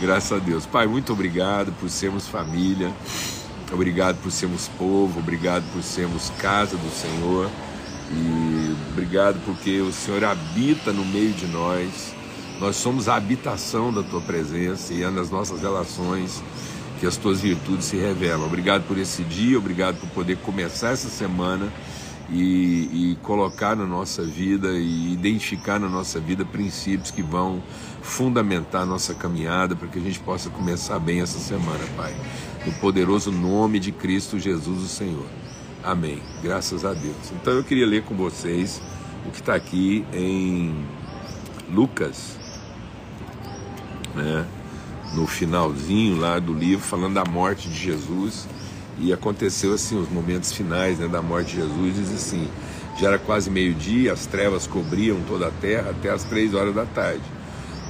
Graças a Deus. Pai, muito obrigado por sermos família. Obrigado por sermos povo, obrigado por sermos casa do Senhor e obrigado porque o Senhor habita no meio de nós. Nós somos a habitação da tua presença e é nas nossas relações que as tuas virtudes se revelam. Obrigado por esse dia, obrigado por poder começar essa semana e, e, colocar na nossa vida e identificar na nossa vida princípios que vão fundamentar a nossa caminhada para que a gente possa começar bem essa semana, Pai. No poderoso nome de Cristo Jesus, o Senhor. Amém. Graças a Deus. Então eu queria ler com vocês o que está aqui em Lucas, né? no finalzinho lá do livro, falando da morte de Jesus e aconteceu assim, os momentos finais né, da morte de Jesus, diz assim, já era quase meio-dia, as trevas cobriam toda a terra até as três horas da tarde.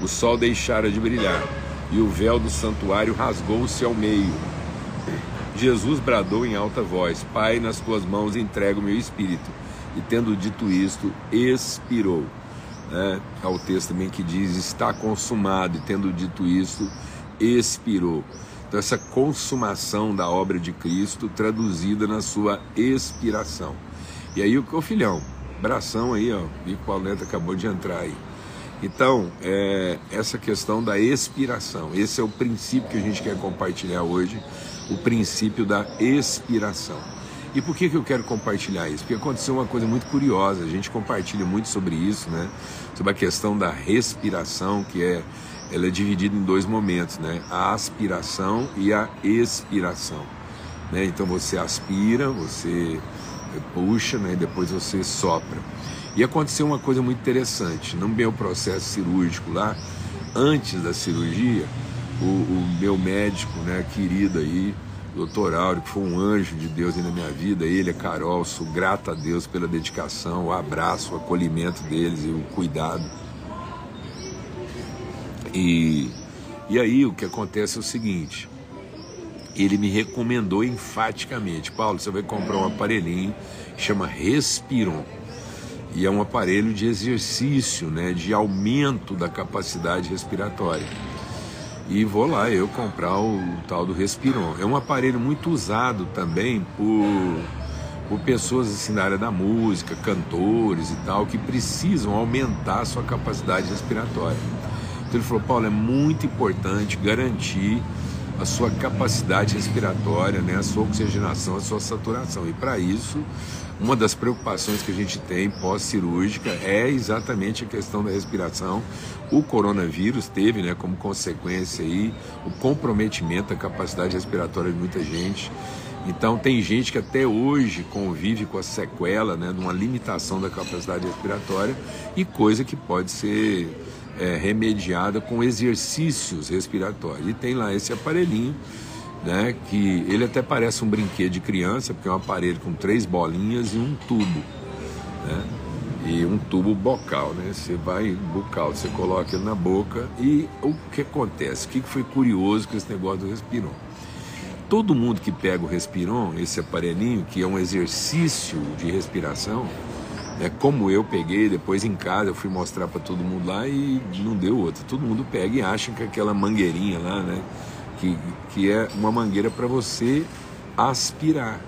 O sol deixara de brilhar e o véu do santuário rasgou-se ao meio. Jesus bradou em alta voz: Pai, nas tuas mãos entrego o meu espírito. E tendo dito isto, expirou. Né? Há o texto também que diz: Está consumado. E tendo dito isto, expirou. Então, essa consumação da obra de Cristo traduzida na sua expiração. E aí, o filhão, bração aí, ó, e o Pauleta acabou de entrar aí. Então, é, essa questão da expiração, esse é o princípio que a gente quer compartilhar hoje, o princípio da expiração. E por que, que eu quero compartilhar isso? Porque aconteceu uma coisa muito curiosa, a gente compartilha muito sobre isso, né? Sobre a questão da respiração, que é ela é dividida em dois momentos, né? A aspiração e a expiração. Né? Então você aspira, você puxa, né? Depois você sopra. E aconteceu uma coisa muito interessante. No meu processo cirúrgico lá, antes da cirurgia, o, o meu médico, né, querido aí, doutor Áureo, que foi um anjo de Deus aí na minha vida, ele, a Carol, sou grato a Deus pela dedicação, o abraço, o acolhimento deles e o cuidado e, e aí o que acontece é o seguinte: ele me recomendou enfaticamente, Paulo, você vai comprar um aparelhinho chama Respiron. E é um aparelho de exercício, né, de aumento da capacidade respiratória. E vou lá eu comprar o, o tal do Respiron. É um aparelho muito usado também por, por pessoas assim, na área da música, cantores e tal, que precisam aumentar a sua capacidade respiratória. Então ele falou, Paulo, é muito importante garantir a sua capacidade respiratória, né, a sua oxigenação, a sua saturação. E para isso, uma das preocupações que a gente tem pós-cirúrgica é exatamente a questão da respiração. O coronavírus teve, né, como consequência aí, o comprometimento da capacidade respiratória de muita gente. Então tem gente que até hoje convive com a sequela, né, de uma limitação da capacidade respiratória e coisa que pode ser é, remediada com exercícios respiratórios. E tem lá esse aparelhinho, né, que ele até parece um brinquedo de criança, porque é um aparelho com três bolinhas e um tubo. Né? E um tubo bocal, né? Você vai bucal, você coloca ele na boca e o que acontece? O que foi curioso com esse negócio do respiron? Todo mundo que pega o respiron, esse aparelhinho, que é um exercício de respiração, é como eu peguei, depois em casa eu fui mostrar para todo mundo lá e não deu outra. Todo mundo pega e acha que aquela mangueirinha lá, né? Que, que é uma mangueira para você aspirar.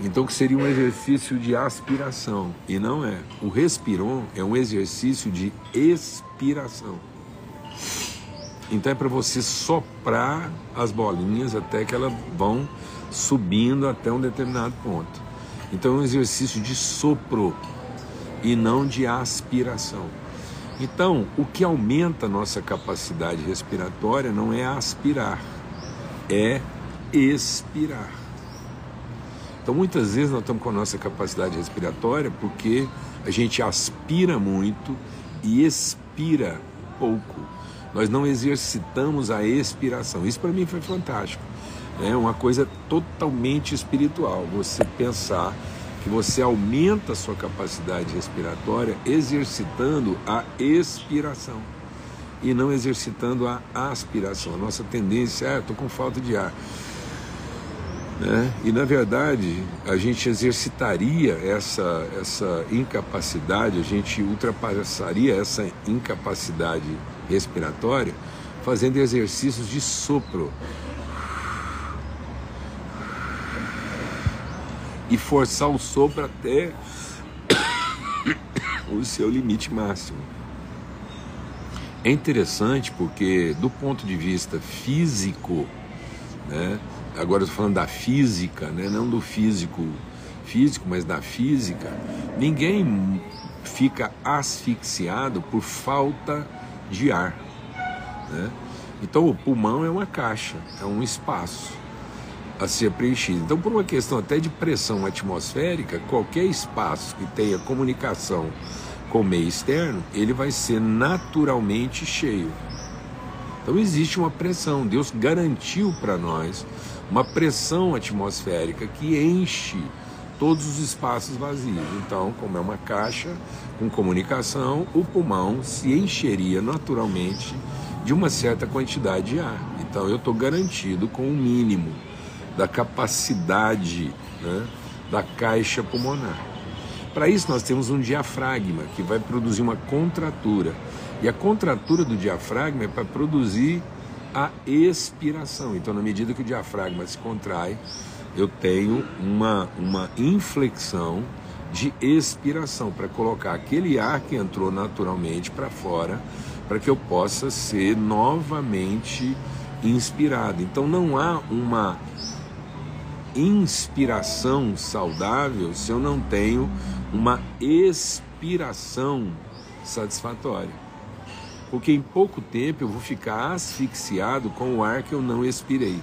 Então que seria um exercício de aspiração. E não é. O respiron é um exercício de expiração. Então é para você soprar as bolinhas até que elas vão subindo até um determinado ponto. Então é um exercício de sopro e não de aspiração. Então, o que aumenta a nossa capacidade respiratória não é aspirar, é expirar. Então, muitas vezes nós estamos com a nossa capacidade respiratória porque a gente aspira muito e expira pouco. Nós não exercitamos a expiração. Isso para mim foi fantástico. É uma coisa totalmente espiritual. Você pensar que você aumenta a sua capacidade respiratória exercitando a expiração e não exercitando a aspiração. A nossa tendência é, ah, estou com falta de ar. Né? E na verdade a gente exercitaria essa, essa incapacidade, a gente ultrapassaria essa incapacidade respiratória fazendo exercícios de sopro. E forçar o sopro até o seu limite máximo. É interessante porque, do ponto de vista físico, né, agora estou falando da física, né, não do físico físico, mas da física, ninguém fica asfixiado por falta de ar. Né? Então o pulmão é uma caixa, é um espaço a ser preenchido. Então, por uma questão até de pressão atmosférica, qualquer espaço que tenha comunicação com o meio externo, ele vai ser naturalmente cheio. Então existe uma pressão. Deus garantiu para nós uma pressão atmosférica que enche todos os espaços vazios. Então, como é uma caixa com comunicação, o pulmão se encheria naturalmente de uma certa quantidade de ar. Então eu estou garantido com o um mínimo da capacidade né, da caixa pulmonar. Para isso nós temos um diafragma que vai produzir uma contratura. E a contratura do diafragma é para produzir a expiração. Então, na medida que o diafragma se contrai, eu tenho uma, uma inflexão de expiração para colocar aquele ar que entrou naturalmente para fora para que eu possa ser novamente inspirado. Então não há uma inspiração saudável se eu não tenho uma expiração satisfatória. Porque em pouco tempo eu vou ficar asfixiado com o ar que eu não expirei.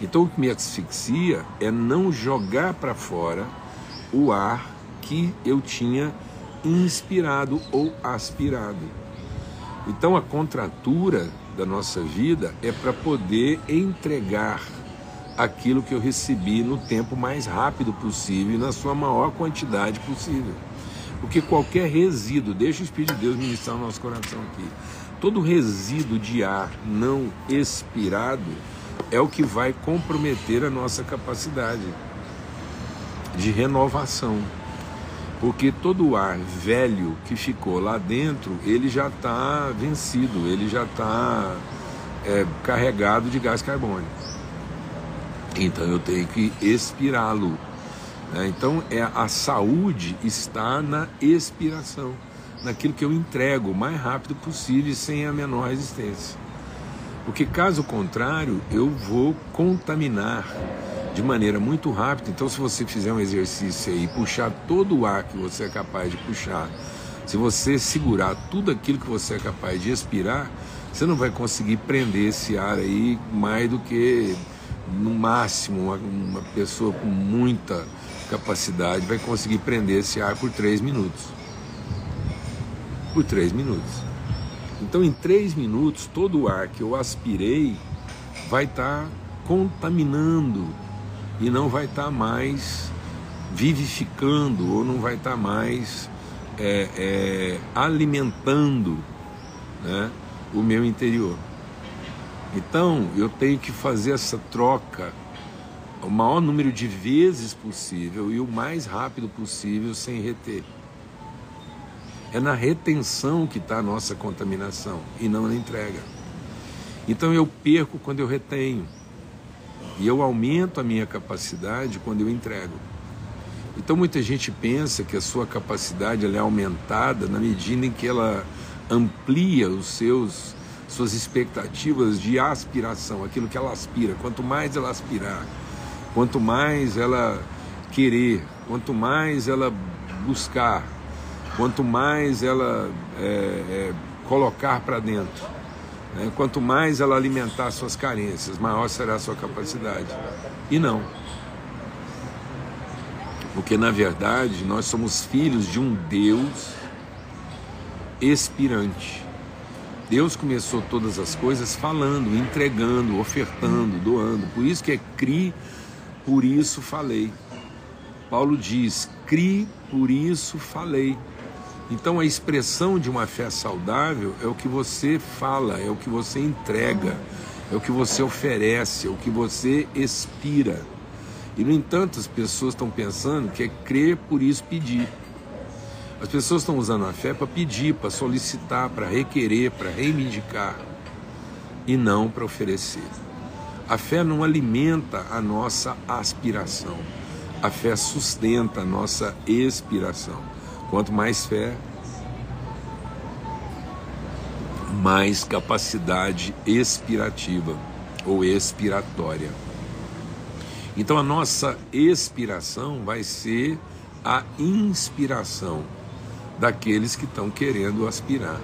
Então o que me asfixia é não jogar para fora o ar que eu tinha inspirado ou aspirado. Então a contratura da nossa vida é para poder entregar aquilo que eu recebi no tempo mais rápido possível e na sua maior quantidade possível. Porque qualquer resíduo, deixa o Espírito de Deus ministrar o nosso coração aqui, todo resíduo de ar não expirado é o que vai comprometer a nossa capacidade de renovação porque todo o ar velho que ficou lá dentro, ele já está vencido, ele já está é, carregado de gás carbônico. Então eu tenho que expirá-lo. Né? Então é, a saúde está na expiração, naquilo que eu entrego o mais rápido possível sem a menor resistência. Porque caso contrário, eu vou contaminar de maneira muito rápida. Então, se você fizer um exercício aí, puxar todo o ar que você é capaz de puxar, se você segurar tudo aquilo que você é capaz de expirar, você não vai conseguir prender esse ar aí mais do que no máximo uma, uma pessoa com muita capacidade vai conseguir prender esse ar por três minutos. Por três minutos. Então, em três minutos, todo o ar que eu aspirei vai estar tá contaminando e não vai estar tá mais vivificando ou não vai estar tá mais é, é, alimentando né, o meu interior. Então eu tenho que fazer essa troca o maior número de vezes possível e o mais rápido possível sem reter. É na retenção que está a nossa contaminação e não na entrega. Então eu perco quando eu retenho. E eu aumento a minha capacidade quando eu entrego. Então muita gente pensa que a sua capacidade é aumentada na medida em que ela amplia os seus suas expectativas de aspiração, aquilo que ela aspira. Quanto mais ela aspirar, quanto mais ela querer, quanto mais ela buscar, quanto mais ela é, é, colocar para dentro, né? Quanto mais ela alimentar suas carências, maior será a sua capacidade. E não. Porque na verdade nós somos filhos de um Deus expirante. Deus começou todas as coisas falando, entregando, ofertando, doando. Por isso que é cri, por isso falei. Paulo diz: cri, por isso falei. Então a expressão de uma fé saudável é o que você fala, é o que você entrega, é o que você oferece, é o que você expira. E, no entanto, as pessoas estão pensando que é crer, por isso pedir. As pessoas estão usando a fé para pedir, para solicitar, para requerer, para reivindicar e não para oferecer. A fé não alimenta a nossa aspiração, a fé sustenta a nossa expiração. Quanto mais fé, mais capacidade expirativa ou expiratória. Então a nossa expiração vai ser a inspiração daqueles que estão querendo aspirar.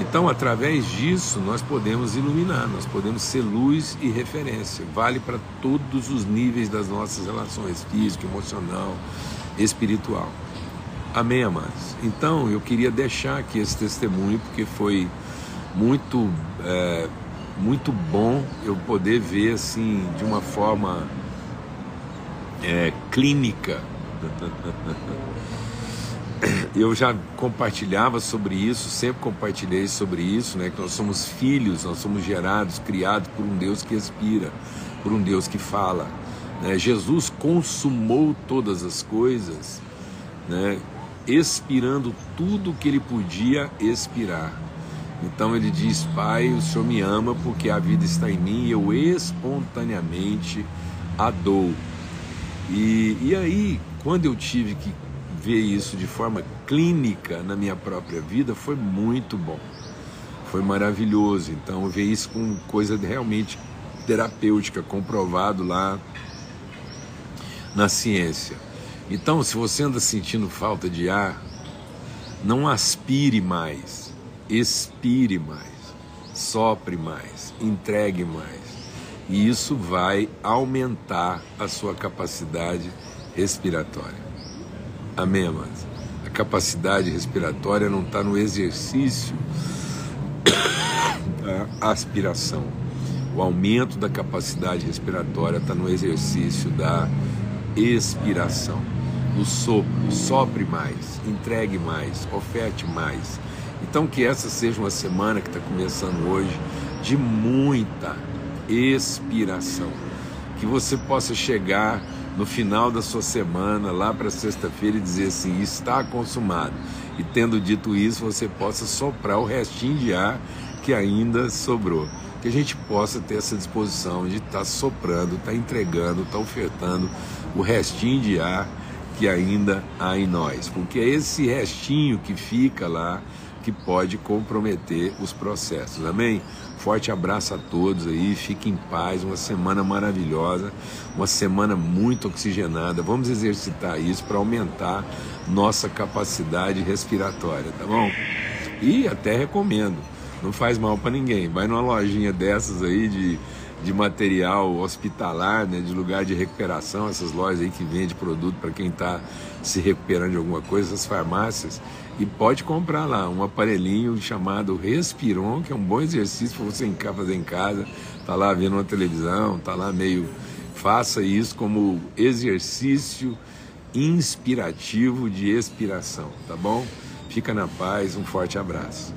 Então, através disso, nós podemos iluminar, nós podemos ser luz e referência. Vale para todos os níveis das nossas relações, físico, emocional, espiritual. Amém, amados? Então, eu queria deixar aqui esse testemunho, porque foi muito, é, muito bom eu poder ver, assim, de uma forma é, clínica. Eu já compartilhava sobre isso, sempre compartilhei sobre isso, né? Que nós somos filhos, nós somos gerados, criados por um Deus que expira, por um Deus que fala. Né? Jesus consumou todas as coisas, né? expirando tudo que ele podia expirar. Então ele diz: Pai, o Senhor me ama porque a vida está em mim e eu espontaneamente a dou. E, e aí, quando eu tive que ver isso de forma clínica na minha própria vida, foi muito bom. Foi maravilhoso. Então, ver isso com coisa realmente terapêutica, comprovado lá na ciência. Então, se você anda sentindo falta de ar, não aspire mais, expire mais, sopre mais, entregue mais. E isso vai aumentar a sua capacidade respiratória. Amém, amados? A capacidade respiratória não está no exercício da aspiração. O aumento da capacidade respiratória está no exercício da expiração no sopro, sopre mais, entregue mais, oferte mais. Então que essa seja uma semana que está começando hoje de muita expiração. Que você possa chegar no final da sua semana, lá para sexta-feira, e dizer assim: está consumado. E tendo dito isso, você possa soprar o restinho de ar que ainda sobrou. Que a gente possa ter essa disposição de estar tá soprando, estar tá entregando, estar tá ofertando o restinho de ar que ainda há em nós, porque é esse restinho que fica lá que pode comprometer os processos. Amém? Forte abraço a todos aí, fique em paz, uma semana maravilhosa, uma semana muito oxigenada. Vamos exercitar isso para aumentar nossa capacidade respiratória, tá bom? E até recomendo, não faz mal para ninguém. Vai numa lojinha dessas aí de de material hospitalar, né, de lugar de recuperação, essas lojas aí que vendem produto para quem está se recuperando de alguma coisa, essas farmácias, e pode comprar lá um aparelhinho chamado Respiron, que é um bom exercício para você fazer em casa, tá lá vendo uma televisão, tá lá meio faça isso como exercício inspirativo de expiração, tá bom? Fica na paz, um forte abraço.